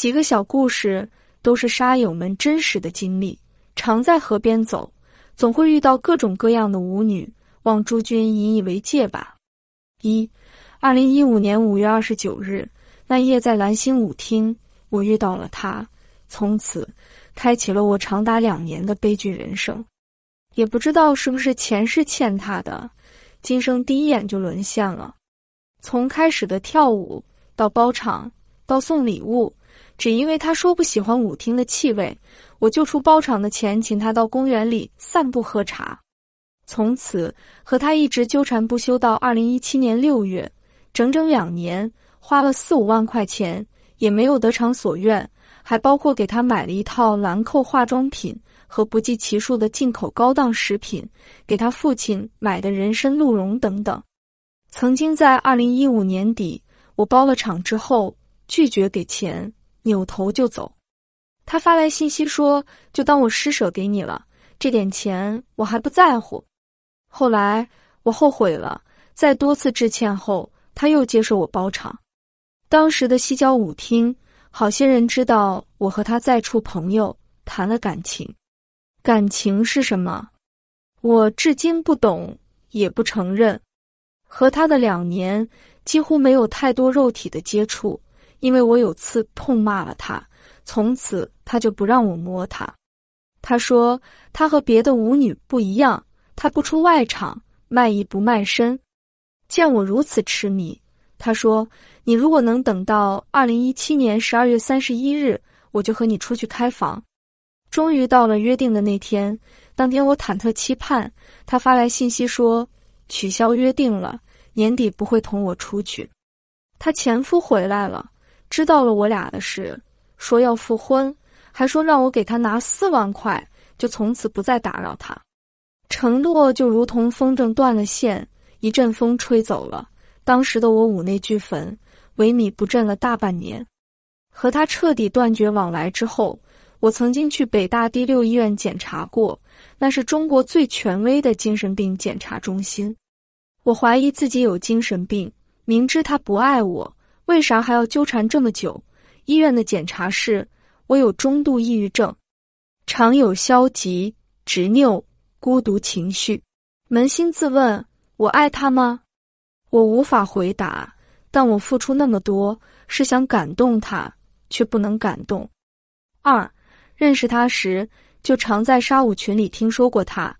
几个小故事都是沙友们真实的经历。常在河边走，总会遇到各种各样的舞女，望诸君引以为戒吧。一，二零一五年五月二十九日，那夜在蓝星舞厅，我遇到了他，从此开启了我长达两年的悲剧人生。也不知道是不是前世欠他的，今生第一眼就沦陷了。从开始的跳舞到包场，到送礼物。只因为他说不喜欢舞厅的气味，我就出包场的钱请他到公园里散步喝茶。从此和他一直纠缠不休到二零一七年六月，整整两年，花了四五万块钱也没有得偿所愿，还包括给他买了一套兰蔻化妆品和不计其数的进口高档食品，给他父亲买的人参鹿茸等等。曾经在二零一五年底，我包了场之后拒绝给钱。扭头就走，他发来信息说：“就当我施舍给你了，这点钱我还不在乎。”后来我后悔了，在多次致歉后，他又接受我包场。当时的西郊舞厅，好些人知道我和他再处朋友谈了感情。感情是什么？我至今不懂，也不承认。和他的两年，几乎没有太多肉体的接触。因为我有次痛骂了他，从此他就不让我摸他。他说他和别的舞女不一样，他不出外场，卖艺不卖身。见我如此痴迷，他说：“你如果能等到二零一七年十二月三十一日，我就和你出去开房。”终于到了约定的那天，当天我忐忑期盼，他发来信息说取消约定了，年底不会同我出去。他前夫回来了。知道了我俩的事，说要复婚，还说让我给他拿四万块，就从此不再打扰他。承诺就如同风筝断了线，一阵风吹走了。当时的我五内俱焚，萎靡不振了大半年。和他彻底断绝往来之后，我曾经去北大第六医院检查过，那是中国最权威的精神病检查中心。我怀疑自己有精神病，明知他不爱我。为啥还要纠缠这么久？医院的检查是，我有中度抑郁症，常有消极、执拗、孤独情绪。扪心自问，我爱他吗？我无法回答。但我付出那么多，是想感动他，却不能感动。二，认识他时就常在沙舞群里听说过他，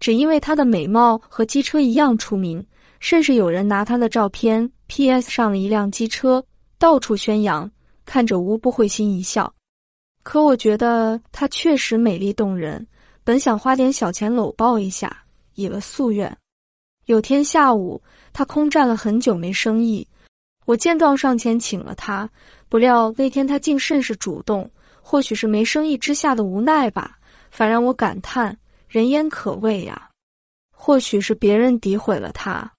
只因为他的美貌和机车一样出名。甚至有人拿他的照片 P.S. 上了一辆机车，到处宣扬，看着无不会心一笑。可我觉得她确实美丽动人，本想花点小钱搂抱一下，以了夙愿。有天下午，他空站了很久没生意，我见状上前请了他，不料那天他竟甚是主动，或许是没生意之下的无奈吧，反让我感叹人言可畏呀。或许是别人诋毁了他。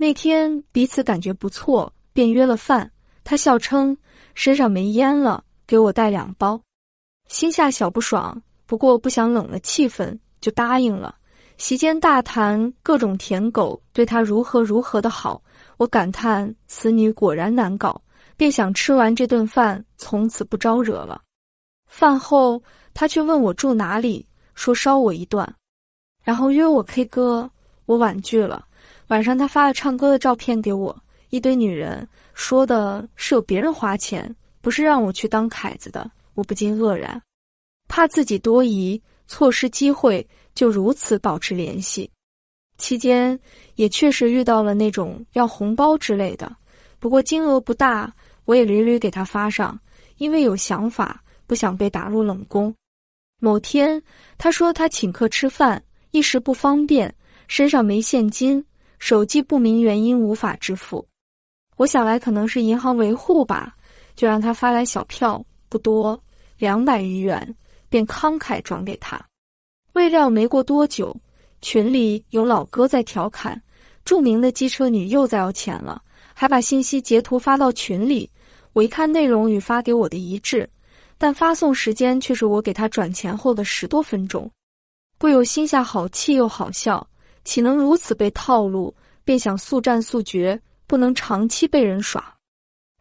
那天彼此感觉不错，便约了饭。他笑称身上没烟了，给我带两包，心下小不爽。不过不想冷了气氛，就答应了。席间大谈各种舔狗对他如何如何的好，我感叹此女果然难搞，便想吃完这顿饭，从此不招惹了。饭后他却问我住哪里，说捎我一段，然后约我 K 歌，我婉拒了。晚上，他发了唱歌的照片给我，一堆女人说的是有别人花钱，不是让我去当凯子的，我不禁愕然，怕自己多疑，错失机会，就如此保持联系。期间也确实遇到了那种要红包之类的，不过金额不大，我也屡屡给他发上，因为有想法，不想被打入冷宫。某天，他说他请客吃饭，一时不方便，身上没现金。手机不明原因无法支付，我想来可能是银行维护吧，就让他发来小票，不多，两百余元，便慷慨转给他。未料没过多久，群里有老哥在调侃，著名的机车女又在要钱了，还把信息截图发到群里。我一看内容与发给我的一致，但发送时间却是我给他转钱后的十多分钟，不由心下好气又好笑。岂能如此被套路？便想速战速决，不能长期被人耍，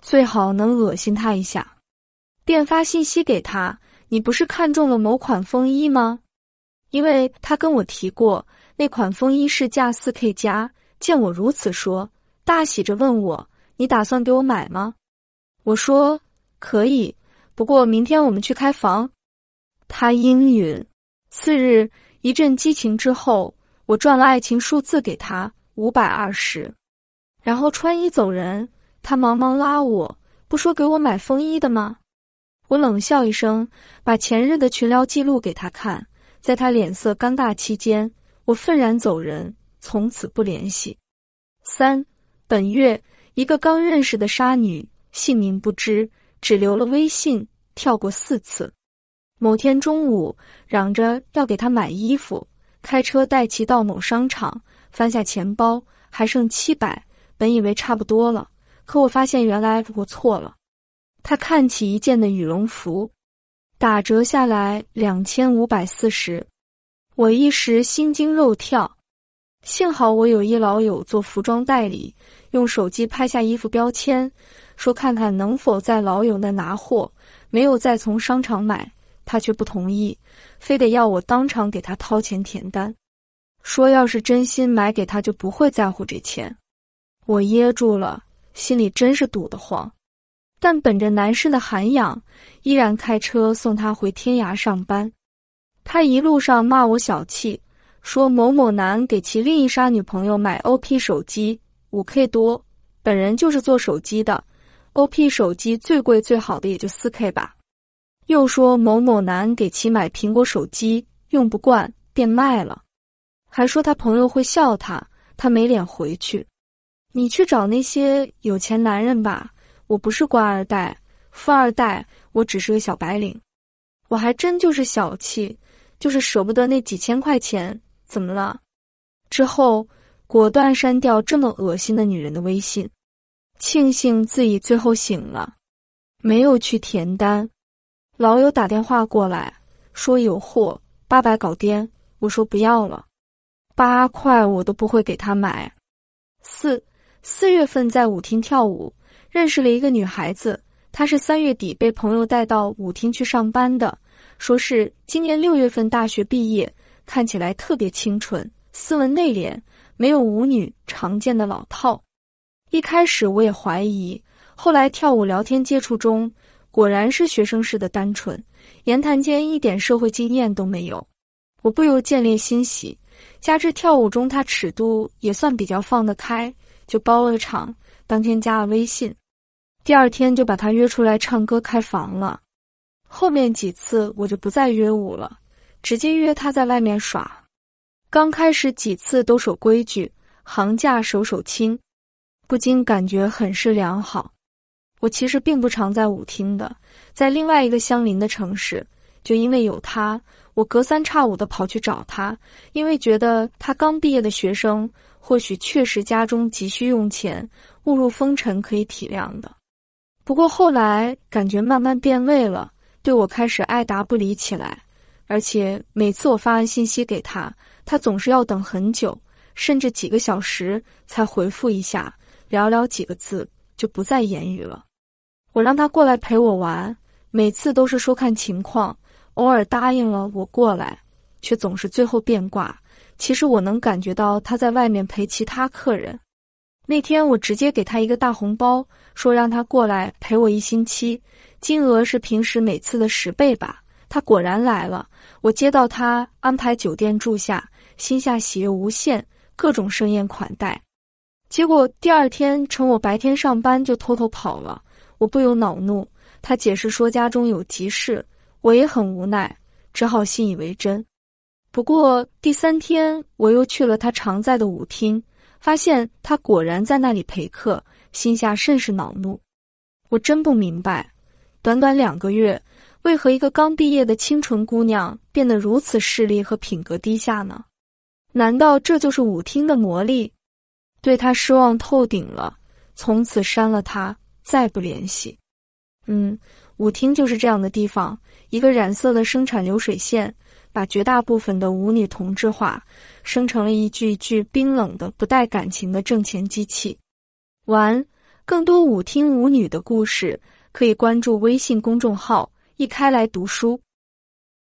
最好能恶心他一下。便发信息给他：“你不是看中了某款风衣吗？因为他跟我提过那款风衣是价四 K 加。”见我如此说，大喜着问我：“你打算给我买吗？”我说：“可以，不过明天我们去开房。”他应允。次日一阵激情之后，我转了爱情数字给他五百二十，然后穿衣走人。他忙忙拉我，不说给我买风衣的吗？我冷笑一声，把前日的群聊记录给他看。在他脸色尴尬期间，我愤然走人，从此不联系。三本月，一个刚认识的杀女，姓名不知，只留了微信，跳过四次。某天中午，嚷着要给他买衣服，开车带其到某商场，翻下钱包，还剩七百。本以为差不多了，可我发现原来我错了。他看起一件的羽绒服，打折下来两千五百四十，我一时心惊肉跳。幸好我有一老友做服装代理，用手机拍下衣服标签，说看看能否在老友那拿货，没有再从商场买。他却不同意，非得要我当场给他掏钱填单，说要是真心买给他，就不会在乎这钱。我噎住了，心里真是堵得慌。但本着男士的涵养，依然开车送他回天涯上班。他一路上骂我小气，说某某男给其另一杀女朋友买 OP 手机五 K 多，本人就是做手机的，OP 手机最贵最好的也就四 K 吧。又说某某男给其买苹果手机用不惯便卖了，还说他朋友会笑他，他没脸回去。你去找那些有钱男人吧，我不是官二代、富二代，我只是个小白领。我还真就是小气，就是舍不得那几千块钱，怎么了？之后果断删掉这么恶心的女人的微信，庆幸自己最后醒了，没有去填单。老友打电话过来，说有货八百搞掂，我说不要了，八块我都不会给他买。四四月份在舞厅跳舞，认识了一个女孩子，她是三月底被朋友带到舞厅去上班的，说是今年六月份大学毕业，看起来特别清纯、斯文内敛，没有舞女常见的老套。一开始我也怀疑，后来跳舞聊天接触中。果然是学生式的单纯，言谈间一点社会经验都没有，我不由见猎欣喜。加之跳舞中他尺度也算比较放得开，就包了场，当天加了微信，第二天就把他约出来唱歌开房了。后面几次我就不再约舞了，直接约他在外面耍。刚开始几次都守规矩，行价手手亲，不禁感觉很是良好。我其实并不常在舞厅的，在另外一个相邻的城市，就因为有他，我隔三差五的跑去找他，因为觉得他刚毕业的学生，或许确实家中急需用钱，误入风尘可以体谅的。不过后来感觉慢慢变味了，对我开始爱答不理起来，而且每次我发完信息给他，他总是要等很久，甚至几个小时才回复一下，寥寥几个字就不再言语了。我让他过来陪我玩，每次都是说看情况，偶尔答应了我过来，却总是最后变卦。其实我能感觉到他在外面陪其他客人。那天我直接给他一个大红包，说让他过来陪我一星期，金额是平时每次的十倍吧。他果然来了，我接到他安排酒店住下，心下喜悦无限，各种盛宴款待。结果第二天趁我白天上班就偷偷跑了。我不由恼怒，他解释说家中有急事，我也很无奈，只好信以为真。不过第三天我又去了他常在的舞厅，发现他果然在那里陪客，心下甚是恼怒。我真不明白，短短两个月，为何一个刚毕业的清纯姑娘变得如此势利和品格低下呢？难道这就是舞厅的魔力？对他失望透顶了，从此删了他。再不联系，嗯，舞厅就是这样的地方，一个染色的生产流水线，把绝大部分的舞女同质化，生成了一具具冰冷的、不带感情的挣钱机器。完，更多舞厅舞女的故事，可以关注微信公众号“一开来读书”。